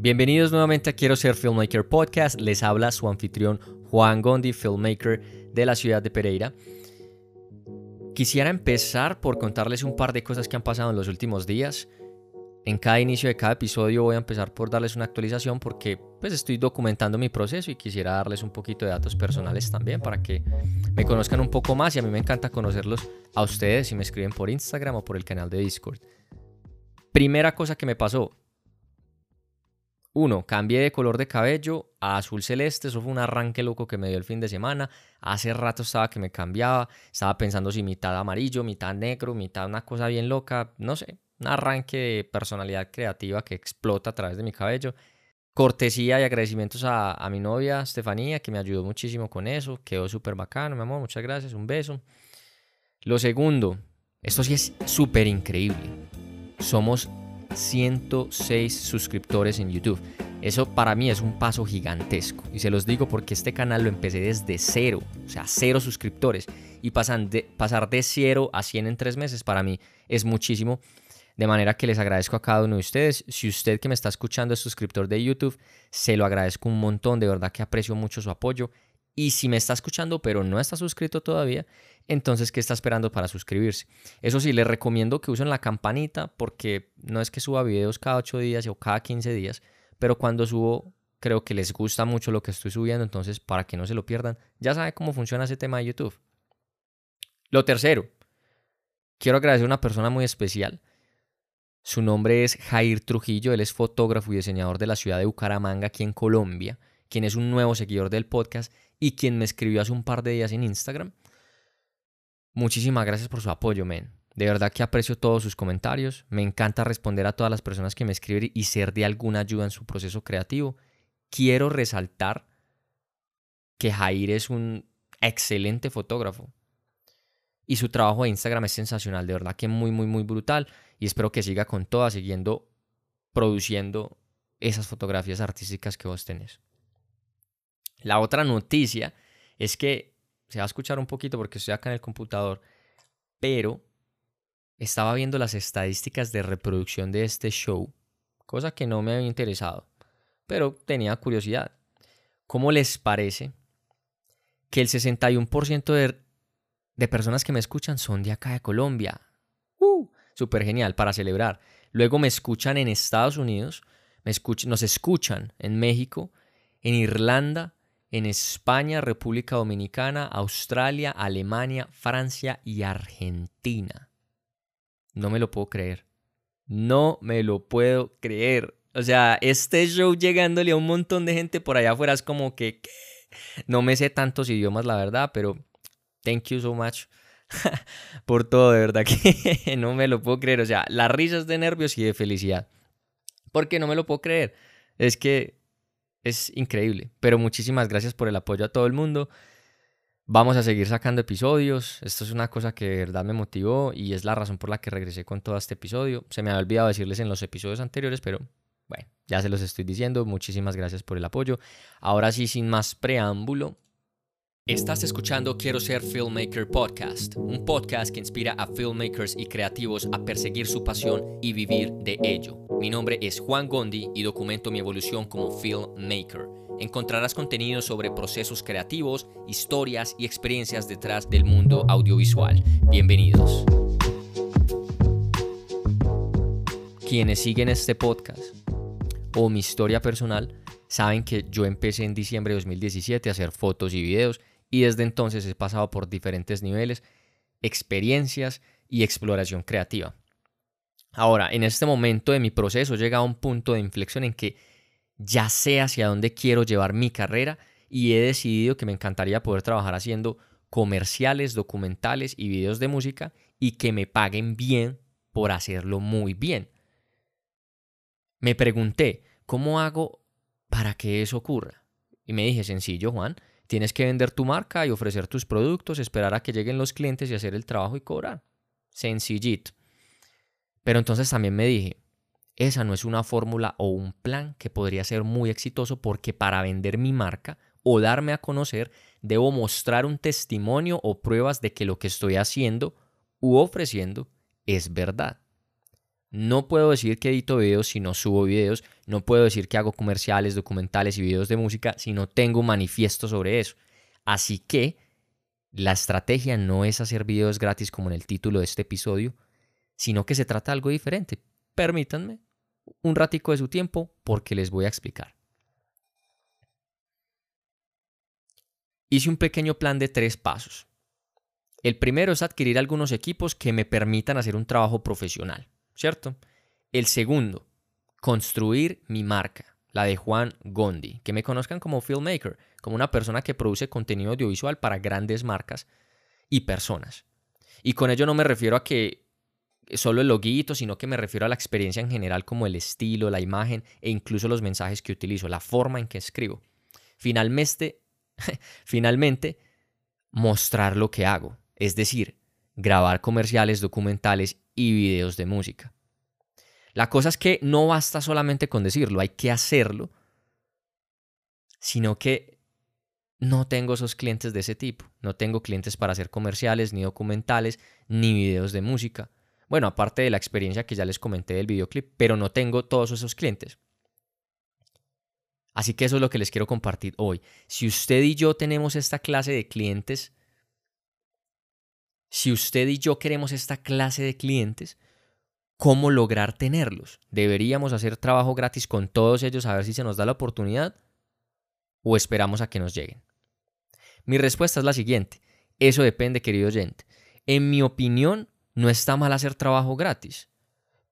Bienvenidos nuevamente a Quiero ser Filmmaker Podcast. Les habla su anfitrión Juan Gondi, filmmaker de la ciudad de Pereira. Quisiera empezar por contarles un par de cosas que han pasado en los últimos días. En cada inicio de cada episodio voy a empezar por darles una actualización porque pues estoy documentando mi proceso y quisiera darles un poquito de datos personales también para que me conozcan un poco más y a mí me encanta conocerlos a ustedes si me escriben por Instagram o por el canal de Discord. Primera cosa que me pasó, uno, cambié de color de cabello a azul celeste, eso fue un arranque loco que me dio el fin de semana. Hace rato estaba que me cambiaba, estaba pensando si mitad amarillo, mitad negro, mitad una cosa bien loca, no sé, un arranque de personalidad creativa que explota a través de mi cabello. Cortesía y agradecimientos a, a mi novia Estefanía, que me ayudó muchísimo con eso, quedó súper bacano, mi amor, muchas gracias, un beso. Lo segundo, esto sí es súper increíble. Somos 106 suscriptores en YouTube. Eso para mí es un paso gigantesco. Y se los digo porque este canal lo empecé desde cero, o sea, cero suscriptores. Y de, pasar de cero a 100 en tres meses para mí es muchísimo. De manera que les agradezco a cada uno de ustedes. Si usted que me está escuchando es suscriptor de YouTube, se lo agradezco un montón. De verdad que aprecio mucho su apoyo. Y si me está escuchando pero no está suscrito todavía, entonces ¿qué está esperando para suscribirse? Eso sí, les recomiendo que usen la campanita porque no es que suba videos cada 8 días o cada 15 días, pero cuando subo creo que les gusta mucho lo que estoy subiendo, entonces para que no se lo pierdan, ya saben cómo funciona ese tema de YouTube. Lo tercero, quiero agradecer a una persona muy especial. Su nombre es Jair Trujillo, él es fotógrafo y diseñador de la ciudad de Bucaramanga, aquí en Colombia, quien es un nuevo seguidor del podcast y quien me escribió hace un par de días en Instagram. Muchísimas gracias por su apoyo, men. De verdad que aprecio todos sus comentarios. Me encanta responder a todas las personas que me escriben y ser de alguna ayuda en su proceso creativo. Quiero resaltar que Jair es un excelente fotógrafo. Y su trabajo de Instagram es sensacional, de verdad que muy, muy, muy brutal. Y espero que siga con todas, siguiendo produciendo esas fotografías artísticas que vos tenés. La otra noticia es que se va a escuchar un poquito porque estoy acá en el computador, pero estaba viendo las estadísticas de reproducción de este show, cosa que no me había interesado, pero tenía curiosidad. ¿Cómo les parece que el 61% de, de, personas que me escuchan son de acá de Colombia? ¡Uh! Súper genial para celebrar. Luego me escuchan en Estados Unidos, me nos escuchan en México, en Irlanda, en España, República Dominicana, Australia, Alemania, Francia y Argentina. No me lo puedo creer. No me lo puedo creer. O sea, este show llegándole a un montón de gente por allá afuera es como que... No me sé tantos idiomas, la verdad, pero thank you so much por todo, de verdad que no me lo puedo creer. O sea, las risas de nervios y de felicidad. Porque no me lo puedo creer. Es que es increíble. Pero muchísimas gracias por el apoyo a todo el mundo. Vamos a seguir sacando episodios. Esto es una cosa que de verdad me motivó y es la razón por la que regresé con todo este episodio. Se me había olvidado decirles en los episodios anteriores, pero bueno, ya se los estoy diciendo. Muchísimas gracias por el apoyo. Ahora sí, sin más preámbulo, Estás escuchando Quiero ser Filmmaker Podcast, un podcast que inspira a filmmakers y creativos a perseguir su pasión y vivir de ello. Mi nombre es Juan Gondi y documento mi evolución como filmmaker. Encontrarás contenido sobre procesos creativos, historias y experiencias detrás del mundo audiovisual. Bienvenidos. Quienes siguen este podcast o mi historia personal saben que yo empecé en diciembre de 2017 a hacer fotos y videos y desde entonces he pasado por diferentes niveles, experiencias y exploración creativa. Ahora, en este momento de mi proceso he llegado a un punto de inflexión en que ya sé hacia dónde quiero llevar mi carrera y he decidido que me encantaría poder trabajar haciendo comerciales, documentales y videos de música y que me paguen bien por hacerlo muy bien. Me pregunté, ¿cómo hago para que eso ocurra? Y me dije, sencillo, Juan, Tienes que vender tu marca y ofrecer tus productos, esperar a que lleguen los clientes y hacer el trabajo y cobrar. Sencillito. Pero entonces también me dije, esa no es una fórmula o un plan que podría ser muy exitoso porque para vender mi marca o darme a conocer, debo mostrar un testimonio o pruebas de que lo que estoy haciendo u ofreciendo es verdad. No puedo decir que edito videos si no subo videos. No puedo decir que hago comerciales, documentales y videos de música si no tengo manifiesto sobre eso. Así que la estrategia no es hacer videos gratis como en el título de este episodio, sino que se trata de algo diferente. Permítanme un ratico de su tiempo porque les voy a explicar. Hice un pequeño plan de tres pasos. El primero es adquirir algunos equipos que me permitan hacer un trabajo profesional. ¿Cierto? El segundo, construir mi marca, la de Juan Gondi, que me conozcan como filmmaker, como una persona que produce contenido audiovisual para grandes marcas y personas. Y con ello no me refiero a que solo el loguito, sino que me refiero a la experiencia en general como el estilo, la imagen e incluso los mensajes que utilizo, la forma en que escribo. Finalmente, finalmente mostrar lo que hago, es decir, grabar comerciales, documentales y videos de música. La cosa es que no basta solamente con decirlo, hay que hacerlo, sino que no tengo esos clientes de ese tipo. No tengo clientes para hacer comerciales, ni documentales, ni videos de música. Bueno, aparte de la experiencia que ya les comenté del videoclip, pero no tengo todos esos clientes. Así que eso es lo que les quiero compartir hoy. Si usted y yo tenemos esta clase de clientes, si usted y yo queremos esta clase de clientes, ¿cómo lograr tenerlos? ¿Deberíamos hacer trabajo gratis con todos ellos a ver si se nos da la oportunidad? ¿O esperamos a que nos lleguen? Mi respuesta es la siguiente. Eso depende, querido oyente. En mi opinión, no está mal hacer trabajo gratis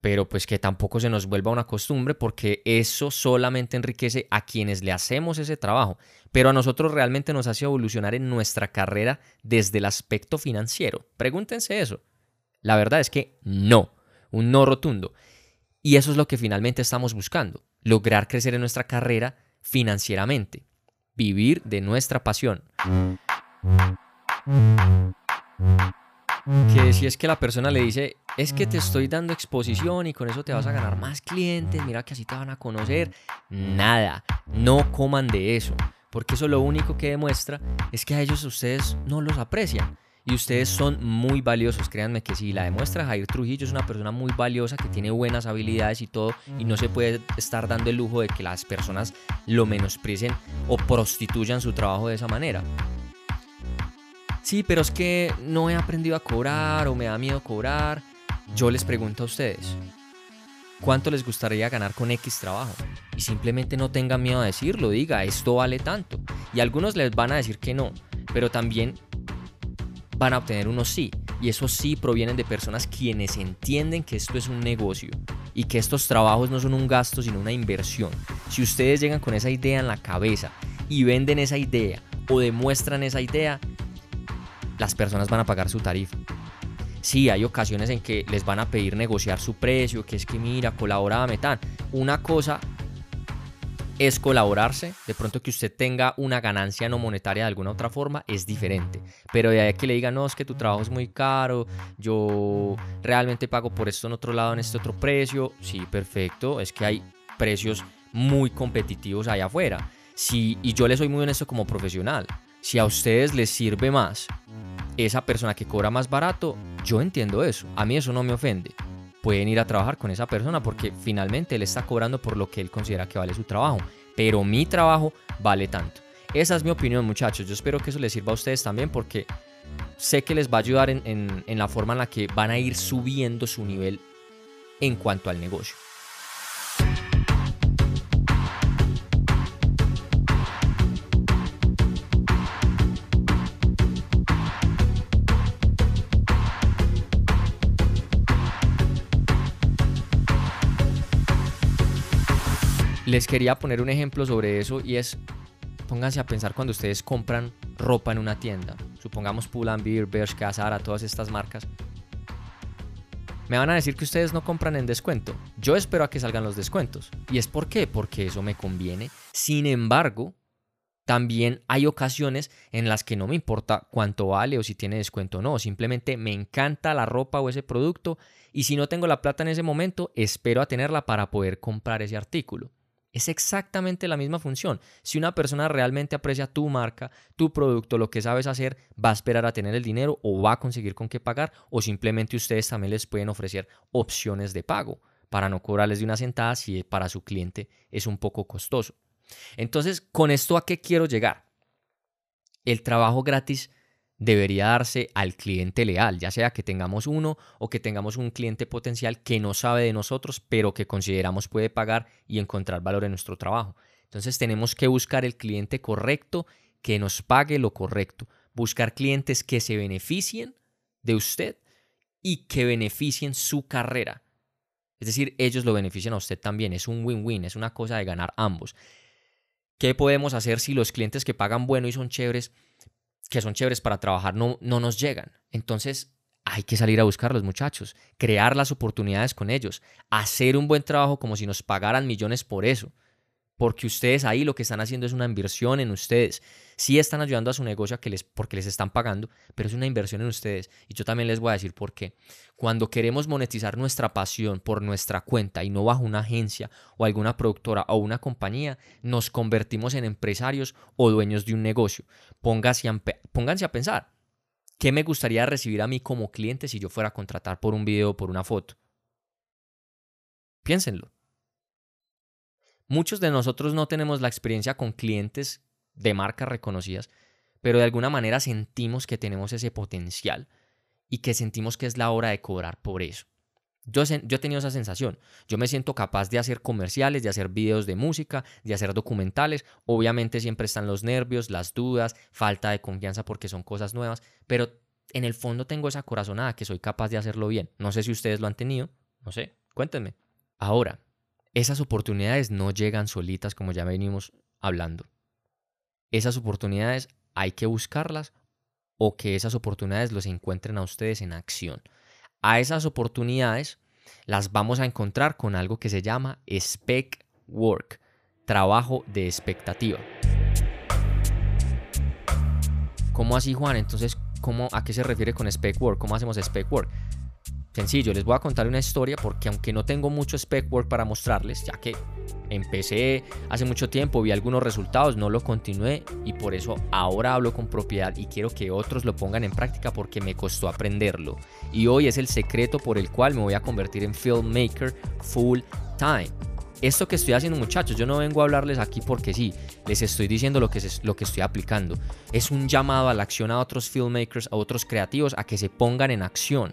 pero pues que tampoco se nos vuelva una costumbre porque eso solamente enriquece a quienes le hacemos ese trabajo, pero a nosotros realmente nos hace evolucionar en nuestra carrera desde el aspecto financiero. Pregúntense eso. La verdad es que no, un no rotundo. Y eso es lo que finalmente estamos buscando, lograr crecer en nuestra carrera financieramente, vivir de nuestra pasión que si es que la persona le dice, es que te estoy dando exposición y con eso te vas a ganar más clientes, mira que así te van a conocer, nada, no coman de eso, porque eso lo único que demuestra es que a ellos ustedes no los aprecian. Y ustedes son muy valiosos, créanme que sí. La demuestra Jair Trujillo es una persona muy valiosa que tiene buenas habilidades y todo. Y no se puede estar dando el lujo de que las personas lo menosprecien o prostituyan su trabajo de esa manera sí, pero es que no he aprendido a cobrar o me da miedo cobrar. Yo les pregunto a ustedes, ¿cuánto les gustaría ganar con X trabajo? Y simplemente no tengan miedo a decirlo, diga, esto vale tanto. Y algunos les van a decir que no, pero también van a obtener unos sí. Y esos sí provienen de personas quienes entienden que esto es un negocio y que estos trabajos no son un gasto, sino una inversión. Si ustedes llegan con esa idea en la cabeza y venden esa idea o demuestran esa idea, las personas van a pagar su tarifa. Sí, hay ocasiones en que les van a pedir negociar su precio, que es que mira, colaborame tan. Una cosa es colaborarse, de pronto que usted tenga una ganancia no monetaria de alguna otra forma es diferente, pero de ahí que le diga, no, es que tu trabajo es muy caro, yo realmente pago por esto en otro lado, en este otro precio, sí, perfecto, es que hay precios muy competitivos allá afuera. Sí, y yo le soy muy honesto como profesional, si a ustedes les sirve más esa persona que cobra más barato, yo entiendo eso. A mí eso no me ofende. Pueden ir a trabajar con esa persona porque finalmente él está cobrando por lo que él considera que vale su trabajo. Pero mi trabajo vale tanto. Esa es mi opinión, muchachos. Yo espero que eso les sirva a ustedes también porque sé que les va a ayudar en, en la forma en la que van a ir subiendo su nivel en cuanto al negocio. Les quería poner un ejemplo sobre eso y es, pónganse a pensar cuando ustedes compran ropa en una tienda, supongamos Pull&Bear, Bershka, Zara, todas estas marcas. Me van a decir que ustedes no compran en descuento. Yo espero a que salgan los descuentos. ¿Y es por qué? Porque eso me conviene. Sin embargo, también hay ocasiones en las que no me importa cuánto vale o si tiene descuento o no. Simplemente me encanta la ropa o ese producto y si no tengo la plata en ese momento, espero a tenerla para poder comprar ese artículo. Es exactamente la misma función. Si una persona realmente aprecia tu marca, tu producto, lo que sabes hacer, va a esperar a tener el dinero o va a conseguir con qué pagar o simplemente ustedes también les pueden ofrecer opciones de pago para no cobrarles de una sentada si para su cliente es un poco costoso. Entonces, ¿con esto a qué quiero llegar? El trabajo gratis debería darse al cliente leal, ya sea que tengamos uno o que tengamos un cliente potencial que no sabe de nosotros, pero que consideramos puede pagar y encontrar valor en nuestro trabajo. Entonces tenemos que buscar el cliente correcto que nos pague lo correcto, buscar clientes que se beneficien de usted y que beneficien su carrera. Es decir, ellos lo benefician a usted también, es un win-win, es una cosa de ganar ambos. ¿Qué podemos hacer si los clientes que pagan bueno y son chéveres que son chéveres para trabajar no, no nos llegan. Entonces hay que salir a buscarlos, muchachos, crear las oportunidades con ellos, hacer un buen trabajo como si nos pagaran millones por eso porque ustedes ahí lo que están haciendo es una inversión en ustedes. Sí están ayudando a su negocio que les, porque les están pagando, pero es una inversión en ustedes. Y yo también les voy a decir por qué. Cuando queremos monetizar nuestra pasión por nuestra cuenta y no bajo una agencia o alguna productora o una compañía, nos convertimos en empresarios o dueños de un negocio. Pónganse a, pónganse a pensar, ¿qué me gustaría recibir a mí como cliente si yo fuera a contratar por un video o por una foto? Piénsenlo. Muchos de nosotros no tenemos la experiencia con clientes de marcas reconocidas, pero de alguna manera sentimos que tenemos ese potencial y que sentimos que es la hora de cobrar por eso. Yo, yo, he tenido esa sensación. Yo me siento capaz de hacer comerciales, de hacer videos de música, de hacer documentales. Obviamente siempre están los nervios, las dudas, falta de confianza porque son cosas nuevas, pero en el fondo tengo esa corazonada que soy capaz de hacerlo bien. No sé si ustedes lo han tenido, no sé, cuéntenme. Ahora, esas oportunidades no llegan solitas como ya venimos hablando. Esas oportunidades hay que buscarlas o que esas oportunidades los encuentren a ustedes en acción. A esas oportunidades las vamos a encontrar con algo que se llama spec work, trabajo de expectativa. ¿Cómo así, Juan? Entonces, ¿cómo, ¿a qué se refiere con spec work? ¿Cómo hacemos spec work? Sencillo, les voy a contar una historia porque aunque no tengo mucho spec work para mostrarles, ya que empecé hace mucho tiempo, vi algunos resultados, no lo continué y por eso ahora hablo con propiedad y quiero que otros lo pongan en práctica porque me costó aprenderlo. Y hoy es el secreto por el cual me voy a convertir en filmmaker full time. Esto que estoy haciendo muchachos, yo no vengo a hablarles aquí porque sí, les estoy diciendo lo que, es, lo que estoy aplicando. Es un llamado a la acción a otros filmmakers, a otros creativos, a que se pongan en acción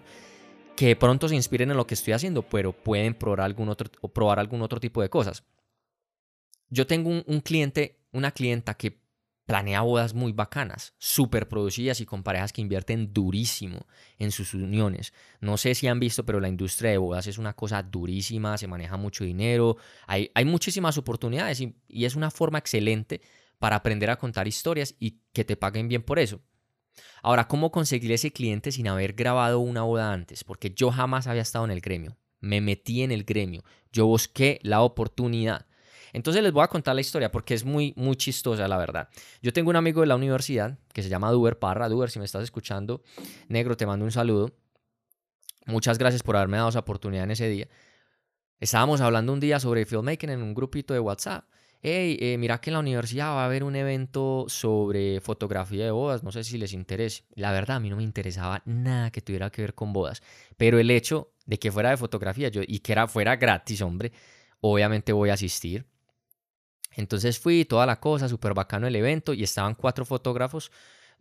que pronto se inspiren en lo que estoy haciendo, pero pueden probar algún otro, probar algún otro tipo de cosas. Yo tengo un, cliente, una clienta que planea bodas muy bacanas, súper producidas y con parejas que invierten durísimo en sus uniones. No sé si han visto, pero la industria de bodas es una cosa durísima, se maneja mucho dinero, hay muchísimas oportunidades y es una forma excelente para aprender a contar historias y que te paguen bien por eso. Ahora, ¿cómo conseguir ese cliente sin haber grabado una boda antes? Porque yo jamás había estado en el gremio. Me metí en el gremio. Yo busqué la oportunidad. Entonces les voy a contar la historia porque es muy, muy chistosa, la verdad. Yo tengo un amigo de la universidad que se llama Duber Parra. Duber, si me estás escuchando, negro, te mando un saludo. Muchas gracias por haberme dado esa oportunidad en ese día. Estábamos hablando un día sobre filmmaking en un grupito de WhatsApp hey, eh, mira que en la universidad va a haber un evento sobre fotografía de bodas, no sé si les interese. La verdad, a mí no me interesaba nada que tuviera que ver con bodas, pero el hecho de que fuera de fotografía y que era, fuera gratis, hombre, obviamente voy a asistir. Entonces fui, toda la cosa, súper bacano el evento, y estaban cuatro fotógrafos.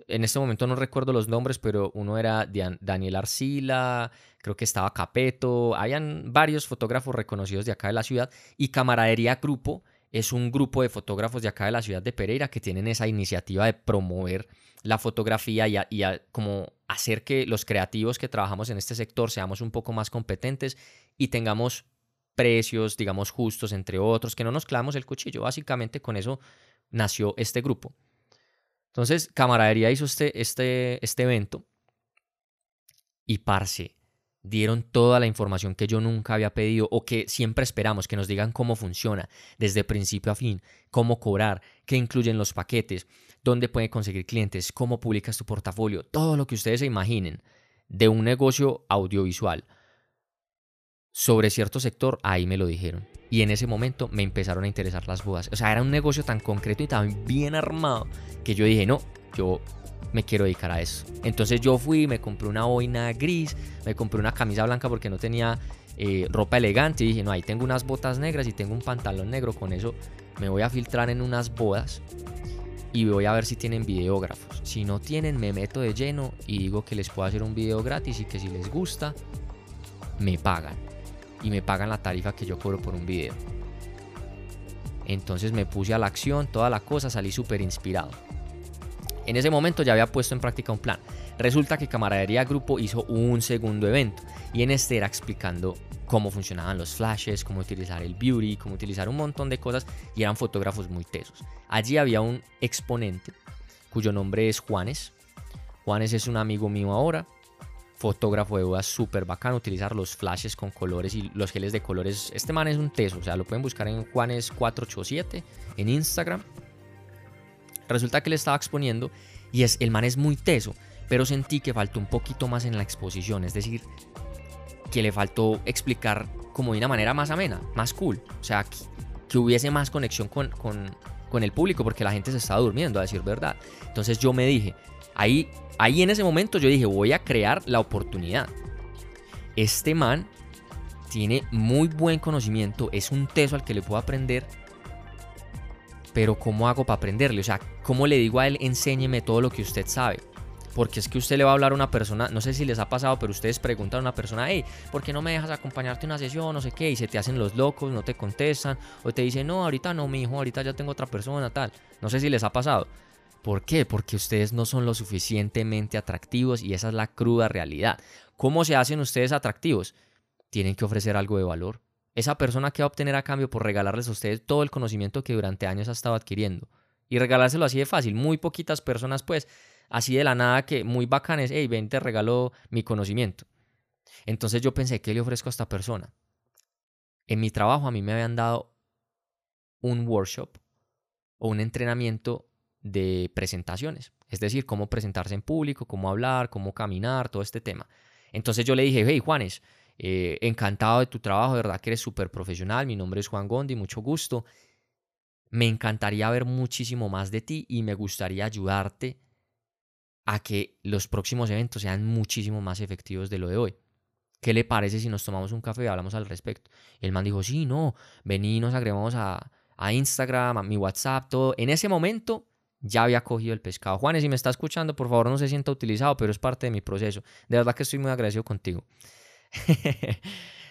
En este momento no recuerdo los nombres, pero uno era Daniel Arcila, creo que estaba Capeto, habían varios fotógrafos reconocidos de acá de la ciudad, y Camaradería Grupo, es un grupo de fotógrafos de acá de la ciudad de Pereira que tienen esa iniciativa de promover la fotografía y, como hacer que los creativos que trabajamos en este sector seamos un poco más competentes y tengamos precios, digamos, justos, entre otros, que no nos clavamos el cuchillo. Básicamente con eso nació este grupo. Entonces, Camaradería hizo este, este, este evento y parce, dieron toda la información que yo nunca había pedido o que siempre esperamos, que nos digan cómo funciona desde principio a fin, cómo cobrar, qué incluyen los paquetes, dónde pueden conseguir clientes, cómo publicas tu portafolio, todo lo que ustedes se imaginen de un negocio audiovisual. sobre cierto sector, ahí me lo dijeron. Y en ese momento me empezaron a interesar las bodas. O sea, era un negocio tan concreto y tan bien armado que yo dije, no, yo me quiero dedicar a eso. Entonces yo fui, me compré una boina gris, me compré una camisa blanca porque no tenía eh, ropa elegante y dije, no, ahí tengo unas botas negras y tengo un pantalón negro, con eso me voy a filtrar en unas bodas y voy a ver si tienen videógrafos. Si no tienen, me meto de lleno y digo que les puedo hacer un video gratis y que si les gusta, me pagan. Y me pagan la tarifa que yo cobro por un video. Entonces me puse a la acción, toda la cosa, salí súper inspirado. En ese momento ya había puesto en práctica un plan. Resulta que Camaradería Grupo hizo un segundo evento y en este era explicando cómo funcionaban los flashes, cómo utilizar el beauty, cómo utilizar un montón de cosas y eran fotógrafos muy tesos. Allí había un exponente cuyo nombre es Juanes. Juanes es un amigo mío ahora, fotógrafo de bodas súper bacano, utilizar los flashes con colores y los geles de colores. Este man es un teso, o sea, lo pueden buscar en Juanes487 en Instagram. Resulta que le estaba exponiendo y es, el man es muy teso, pero sentí que faltó un poquito más en la exposición, es decir, que le faltó explicar como de una manera más amena, más cool. O sea, que, hubiese más conexión con, con, el público porque la gente se estaba durmiendo, a decir verdad. Entonces yo me dije, ahí, ahí en ese momento yo dije, voy a crear la oportunidad. Este man tiene muy buen conocimiento, es un teso al que le puedo aprender, pero ¿cómo hago para aprenderle? O sea, ¿cómo le digo a él, enséñeme todo lo que usted sabe? Porque es que usted le va a hablar a una persona, no sé si les ha pasado, pero ustedes preguntan a una persona, hey, ¿por qué no me dejas acompañarte a una sesión? No sé qué, y se te hacen los locos, no te contestan, o te dicen, no, ahorita no, mi hijo, ahorita ya tengo otra persona, tal. No sé si les ha pasado. ¿Por qué? Porque ustedes no son lo suficientemente atractivos y esa es la cruda realidad. ¿Cómo se hacen ustedes atractivos? Tienen que ofrecer algo de valor. Esa persona que va a obtener a cambio por regalarles a ustedes todo el conocimiento que durante años ha estado adquiriendo. Y regalárselo así de fácil. Muy poquitas personas pues así de la nada que muy bacanes, hey, ven, te regalo mi conocimiento. Entonces yo pensé, ¿qué le ofrezco a esta persona? En mi trabajo a mí me habían dado un workshop o un entrenamiento de presentaciones, es decir, cómo presentarse en público, cómo hablar, cómo caminar, todo este tema. Entonces yo le dije, hey Juanes, eh, encantado de tu trabajo, de verdad que eres súper profesional, mi nombre es Juan Gondi, mucho gusto. Me encantaría ver muchísimo más de ti y me gustaría ayudarte a que los próximos eventos sean muchísimo más efectivos de lo de hoy. ¿Qué le parece si nos tomamos un café y hablamos al respecto? El man dijo, sí, no, vení, nos agregamos a, a Instagram, a mi WhatsApp, todo. En ese momento ya había cogido el pescado. Juanes, si me está escuchando, por favor no se sienta utilizado, pero es parte de mi proceso. De verdad que estoy muy agradecido contigo.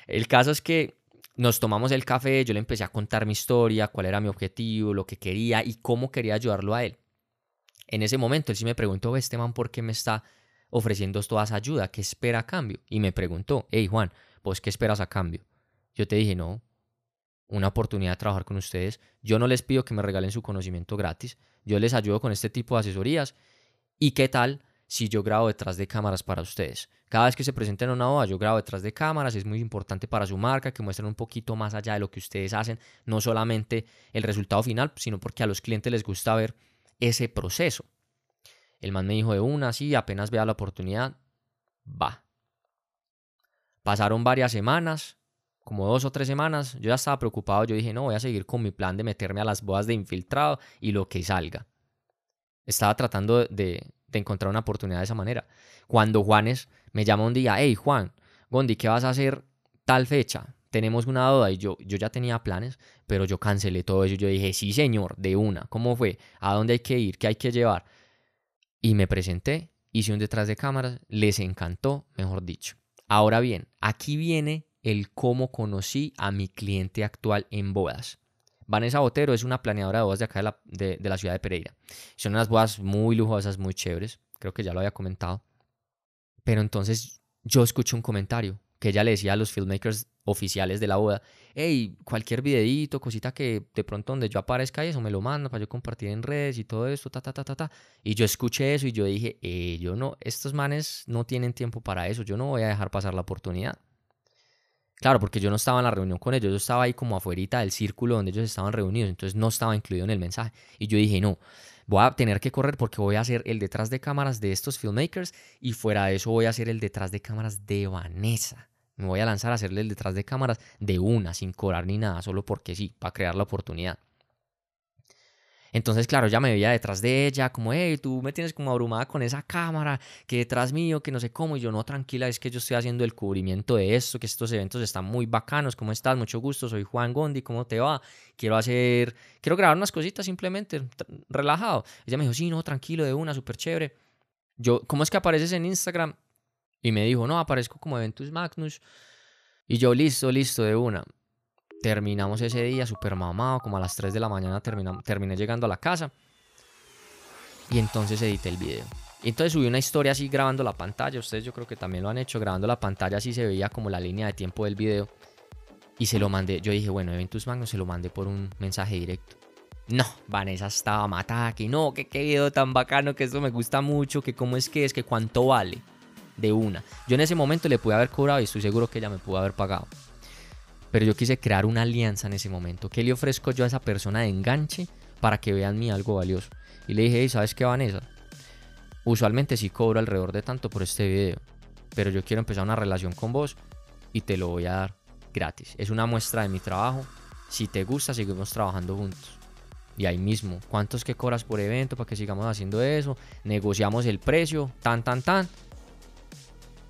el caso es que nos tomamos el café, yo le empecé a contar mi historia, cuál era mi objetivo, lo que quería y cómo quería ayudarlo a él. En ese momento él sí me preguntó, este man, ¿por qué me está ofreciendo toda esa ayuda? ¿Qué espera a cambio? Y me preguntó, hey Juan, ¿vos qué esperas a cambio? Yo te dije, no, una oportunidad de trabajar con ustedes. Yo no les pido que me regalen su conocimiento gratis. Yo les ayudo con este tipo de asesorías. ¿Y qué tal si yo grabo detrás de cámaras para ustedes? Cada vez que se presenten una boda, yo grabo detrás de cámaras. Es muy importante para su marca que muestren un poquito más allá de lo que ustedes hacen. No solamente el resultado final, sino porque a los clientes les gusta ver ese proceso. El man me dijo de una, sí, apenas vea la oportunidad, va. Pasaron varias semanas, como dos o tres semanas, yo ya estaba preocupado, yo dije, no, voy a seguir con mi plan de meterme a las bodas de infiltrado y lo que salga. Estaba tratando de, de encontrar una oportunidad de esa manera. Cuando Juanes me llama un día, hey Juan, Gondi, ¿qué vas a hacer tal fecha? tenemos una duda y yo, yo ya tenía planes, pero yo cancelé todo eso. Yo dije, sí, señor, de una. ¿Cómo fue? ¿A dónde hay que ir? ¿Qué hay que llevar? Y me presenté, hice un detrás de cámaras, les encantó, mejor dicho. Ahora bien, aquí viene el cómo conocí a mi cliente actual en bodas. Vanessa Botero es una planeadora de bodas de acá de la, de, la ciudad de Pereira. Son unas bodas muy lujosas, muy chéveres. Creo que ya lo había comentado. Pero entonces yo escuché un comentario que ella le decía a los filmmakers oficiales de la boda, hey, cualquier videito, cosita que de pronto donde yo aparezca y eso me lo manda para yo compartir en redes y todo esto, ta, ta, ta, ta, ta. Y yo escuché eso y yo dije, eh, yo no, estos manes no tienen tiempo para eso, yo no voy a dejar pasar la oportunidad. Claro, porque yo no estaba en la reunión con ellos, yo estaba ahí como afuera del círculo donde ellos estaban reunidos, entonces no estaba incluido en el mensaje. Y yo dije, no, voy a tener que correr porque voy a hacer el detrás de cámaras de estos filmmakers y fuera de eso voy a hacer el detrás de cámaras de Vanessa Me voy a lanzar a hacerle el detrás de cámaras de una, sin cobrar ni nada, solo porque sí, para crear la oportunidad. Entonces, claro, ya me veía detrás de ella, como, hey, tú me tienes como abrumada con esa cámara, que detrás mío, que no sé cómo. Y yo, no, tranquila, es que yo estoy haciendo el cubrimiento de esto, que estos eventos están muy bacanos. ¿Cómo estás? Mucho gusto, soy Juan Gondi, ¿cómo te va? Quiero hacer, quiero grabar unas cositas simplemente, relajado. Ella me dijo, sí, no, tranquilo, de una, súper chévere. Yo, ¿cómo es que apareces en Instagram? Y me dijo, no, aparezco como Eventus Magnus. Y yo, listo, listo, de una. Terminamos ese día súper mamado, como a las 3 de la mañana terminé llegando a la casa. Y entonces edité el video. Y entonces subí una historia así grabando la pantalla. Ustedes yo creo que también lo han hecho. Grabando la pantalla así se veía como la línea de tiempo del video. Y se lo mandé. Yo dije, bueno, Eventus Magnus se lo mandé por un mensaje directo. No, Vanessa estaba matada. Que no, que qué video tan bacano. Que esto me gusta mucho. Que cómo es que es. Que cuánto vale. De una. Yo en ese momento le pude haber cobrado y estoy seguro que ella me pudo haber pagado pero yo quise crear una alianza en ese momento. ¿Qué le ofrezco yo a esa persona de enganche para que vean mí algo valioso? Y le dije, ¿sabes qué, Vanessa? Usualmente sí cobro alrededor de tanto por este video, pero yo quiero empezar una relación con vos y te lo voy a dar gratis. Es una muestra de mi trabajo. Si te gusta, seguimos trabajando juntos. Y ahí mismo, ¿cuántos que cobras por evento para que sigamos haciendo eso? Negociamos el precio, tan, tan, tan.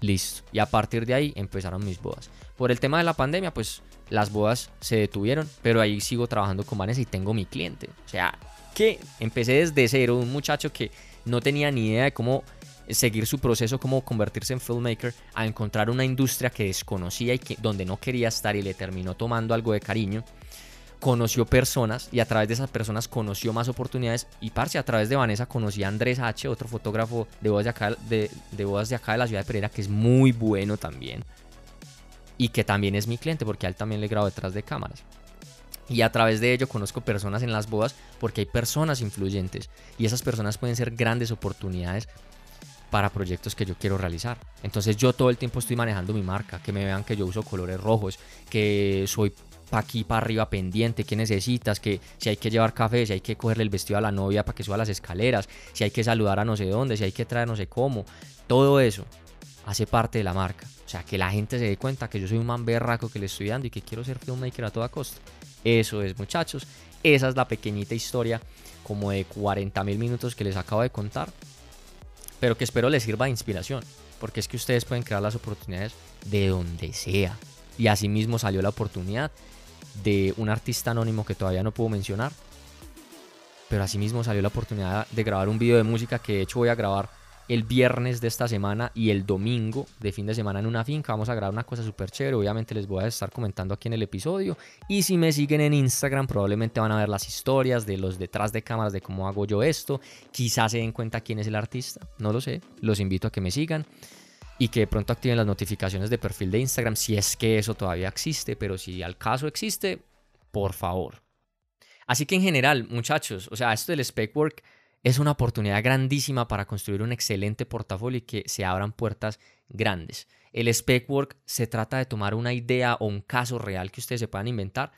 Listo. Y a partir de ahí empezaron mis bodas. Por el tema de la pandemia, pues las bodas se detuvieron, pero ahí sigo trabajando con Vanessa y tengo mi cliente. O sea, que empecé desde cero, un muchacho que no tenía ni idea de cómo seguir su proceso, cómo convertirse en filmmaker, a encontrar una industria que desconocía y que, donde no quería estar y le terminó tomando algo de cariño. Conoció personas y a través de esas personas conoció más oportunidades. Y parce, a través de Vanessa conocí a Andrés H., otro fotógrafo de bodas de acá de, de, bodas de, acá de la ciudad de Pereira, que es muy bueno también y que también es mi cliente porque a él también le grabo detrás de cámaras. Y a través de ello conozco personas en las bodas porque hay personas influyentes y esas personas pueden ser grandes oportunidades para proyectos que yo quiero realizar. Entonces yo todo el tiempo estoy manejando mi marca, que me vean que yo uso colores rojos, que soy pa' aquí, para arriba pendiente, que necesitas, que si hay que llevar café, si hay que cogerle el vestido a la novia para que suba las escaleras, si hay que saludar a no sé dónde, si hay que traer no sé cómo, todo eso hace parte de la marca. Sea, que la gente se dé cuenta que yo soy un man berraco que le estoy dando y que quiero ser filmmaker a toda costa. Eso es, muchachos. Esa es la pequeñita historia, como de 40 mil minutos que les acabo de contar. Pero que espero les sirva de inspiración. Porque es que ustedes pueden crear las oportunidades de donde sea. Y así mismo salió la oportunidad de un artista anónimo que todavía no puedo mencionar. Pero así mismo salió la oportunidad de grabar un video de música que de hecho voy a grabar el viernes de esta semana y el domingo de fin de semana en una finca. Vamos a grabar una cosa súper chévere. Obviamente les voy a estar comentando aquí en el episodio. Y si me siguen en Instagram, probablemente van a ver las historias de los detrás de cámaras de cómo hago yo esto. Quizás se den cuenta quién es el artista. No lo sé. Los invito a que me sigan. Y que de pronto activen las notificaciones de perfil de Instagram si es que eso todavía existe. Pero si al caso existe, por favor. Así que en general, muchachos, o sea, esto del spec work es una oportunidad grandísima para construir un excelente portafolio y que se abran puertas grandes. El spec work se trata de tomar una idea o un caso real que ustedes se puedan inventar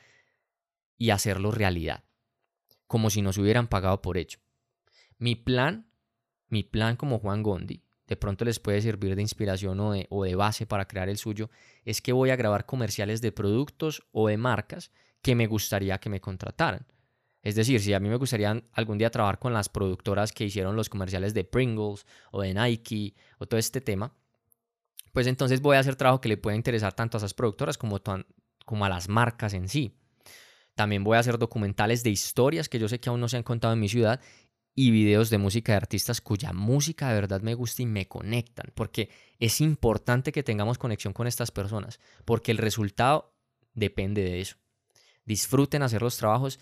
y hacerlo realidad, como si nos hubieran pagado por ello. Mi plan, mi plan como Juan Gondi, de pronto les puede servir de inspiración o de, o de base para crear el suyo, es que voy a grabar comerciales de productos o de marcas que me gustaría que me contrataran. Es decir, si a mí me gustaría algún día trabajar con las productoras que hicieron los comerciales de Pringles o de Nike o todo este tema, pues entonces voy a hacer trabajo que le pueda interesar tanto a esas productoras como, a las marcas en sí. También voy a hacer documentales de historias que yo sé que aún no se han contado en mi ciudad y videos de música de artistas cuya música de verdad me gusta y me conectan, porque es importante que tengamos conexión con estas personas, porque el resultado depende de eso. Disfruten hacer los trabajos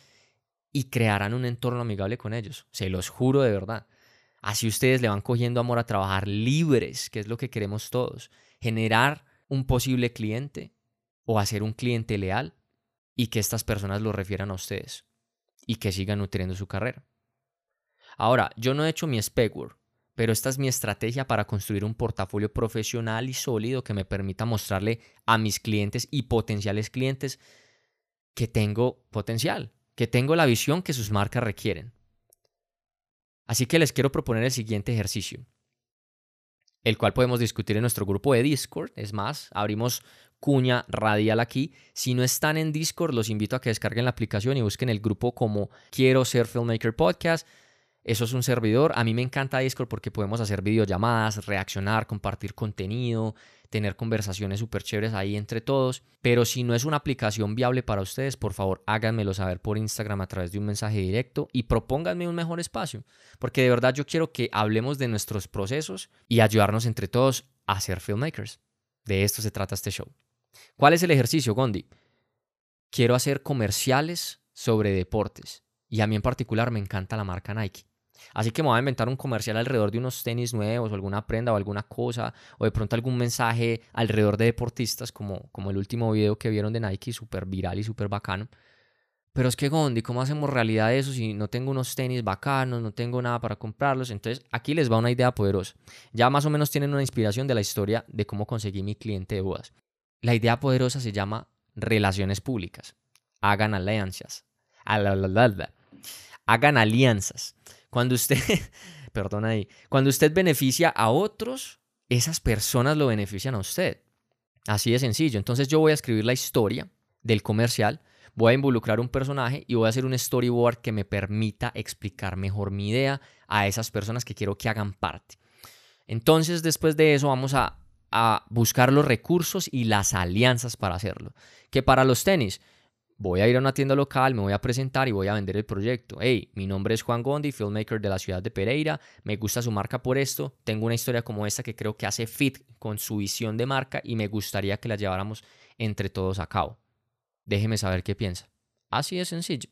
y crearán un entorno amigable con ellos. Se los juro de verdad. Así ustedes le van cogiendo amor a trabajar libres, que es lo que queremos todos. Generar un posible cliente o hacer un cliente leal y que estas personas lo refieran a ustedes y que sigan nutriendo su carrera. Ahora, yo no he hecho mi spec pero esta es mi estrategia para construir un portafolio profesional y sólido que me permita mostrarle a mis clientes y potenciales clientes que tengo potencial, que tengo la visión que sus marcas requieren. Así que les quiero proponer el siguiente ejercicio, el cual podemos discutir en nuestro grupo de Discord. Es más, abrimos cuña radial aquí. Si no están en Discord, los invito a que descarguen la aplicación y busquen el grupo como Quiero ser Filmmaker Podcast. Eso es un servidor. A mí me encanta Discord porque podemos hacer videollamadas, reaccionar, compartir contenido, tener conversaciones súper chéveres ahí entre todos. Pero si no es una aplicación viable para ustedes, por favor háganmelo saber por Instagram a través de un mensaje directo y propónganme un mejor espacio. Porque de verdad yo quiero que hablemos de nuestros procesos y ayudarnos entre todos a ser filmmakers. De esto se trata este show. ¿Cuál es el ejercicio, Gondi? Quiero hacer comerciales sobre deportes. Y a mí en particular me encanta la marca Nike. Así que me voy a inventar un comercial alrededor de unos tenis nuevos o alguna prenda o alguna cosa, o de pronto algún mensaje alrededor de deportistas, como, como el último video que vieron de Nike, súper viral y súper bacano. Pero es que Gondi, ¿cómo hacemos realidad eso si no tengo unos tenis bacanos, no tengo nada para comprarlos? Entonces aquí les va una idea poderosa. Ya más o menos tienen una inspiración de la historia de cómo conseguí mi cliente de bodas. La idea poderosa se llama relaciones públicas. Hagan alianzas. Hagan alianzas. Cuando usted, perdón ahí, cuando usted beneficia a otros, esas personas lo benefician a usted. Así de sencillo. Entonces yo voy a escribir la historia del comercial, voy a involucrar un personaje y voy a hacer un storyboard que me permita explicar mejor mi idea a esas personas que quiero que hagan parte. Entonces después de eso vamos a, a buscar los recursos y las alianzas para hacerlo. Que para los tenis, voy a ir a una tienda local, me voy a presentar y voy a vender el proyecto. Hey, mi nombre es Juan Gondi, filmmaker de la ciudad de Pereira, me gusta su marca por esto, tengo una historia como esta que creo que hace fit con su visión de marca y me gustaría que la lleváramos entre todos a cabo. Déjeme saber qué piensa. Así de sencillo.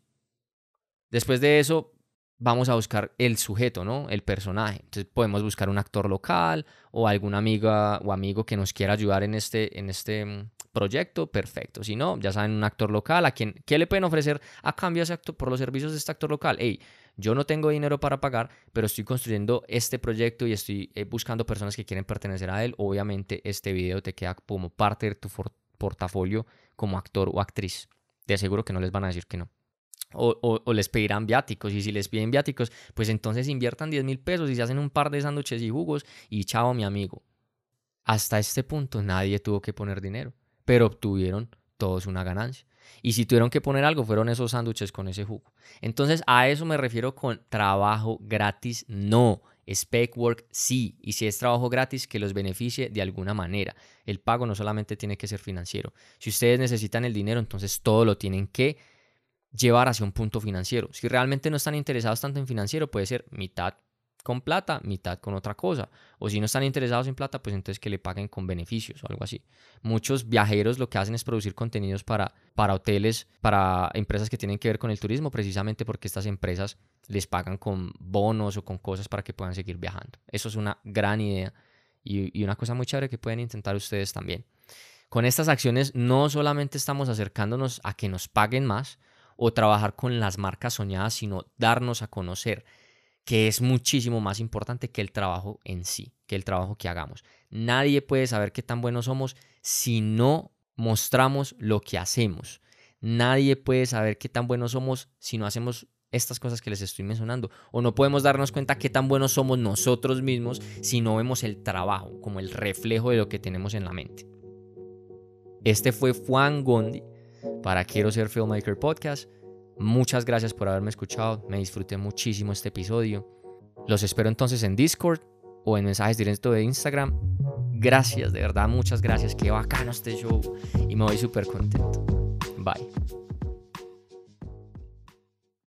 Después de eso, vamos a buscar el sujeto, ¿no? El personaje. Entonces podemos buscar un actor local o alguna amiga o amigo que nos quiera ayudar en este, en este mm, proyecto, perfecto. Si no, ya saben, un actor local, a quien, ¿qué le pueden ofrecer a cambio ese actor, por los servicios de este actor local? Hey, yo no tengo dinero para pagar, pero estoy construyendo este proyecto y estoy eh, buscando personas que quieren pertenecer a él. Obviamente este video te queda como parte de tu portafolio como actor o actriz. Te aseguro que no les van a decir que no. O, les pedirán viáticos. Y si les piden viáticos, pues entonces inviertan 10 mil pesos y se hacen un par de sándwiches y jugos y chao, mi amigo. Hasta este punto nadie tuvo que poner dinero, pero obtuvieron todos una ganancia. Y si tuvieron que poner algo, fueron esos sándwiches con ese jugo. Entonces, a eso me refiero con trabajo gratis, no. Spec work sí, y si es trabajo gratis, que los beneficie de alguna manera. El pago no solamente tiene que ser financiero. Si ustedes necesitan el dinero, entonces todo lo tienen que llevar hacia un punto financiero. Si realmente no están interesados tanto en financiero, puede ser mitad con plata, mitad con otra cosa. O si no están interesados en plata, pues entonces que le paguen con beneficios o algo así. Muchos viajeros lo que hacen es producir contenidos para, para hoteles, para empresas que tienen que ver con el turismo, precisamente porque estas empresas les pagan con bonos o con cosas para que puedan seguir viajando. Eso es una gran idea y, y una cosa muy chévere que pueden intentar ustedes también. Con estas acciones no solamente estamos acercándonos a que nos paguen más, o trabajar con las marcas soñadas, sino darnos a conocer, que es muchísimo más importante que el trabajo en sí, que el trabajo que hagamos. Nadie puede saber qué tan buenos somos si no mostramos lo que hacemos. Nadie puede saber qué tan buenos somos si no hacemos estas cosas que les estoy mencionando. O no podemos darnos cuenta qué tan buenos somos nosotros mismos si no vemos el trabajo como el reflejo de lo que tenemos en la mente. Este fue Juan Gondi para Quiero Ser Filmmaker Podcast. Muchas gracias por haberme escuchado, me disfruté muchísimo este episodio. Los espero entonces en Discord o en mensajes directos de Instagram. Gracias, de verdad, muchas gracias. Qué bacano este show y me voy súper contento. Bye.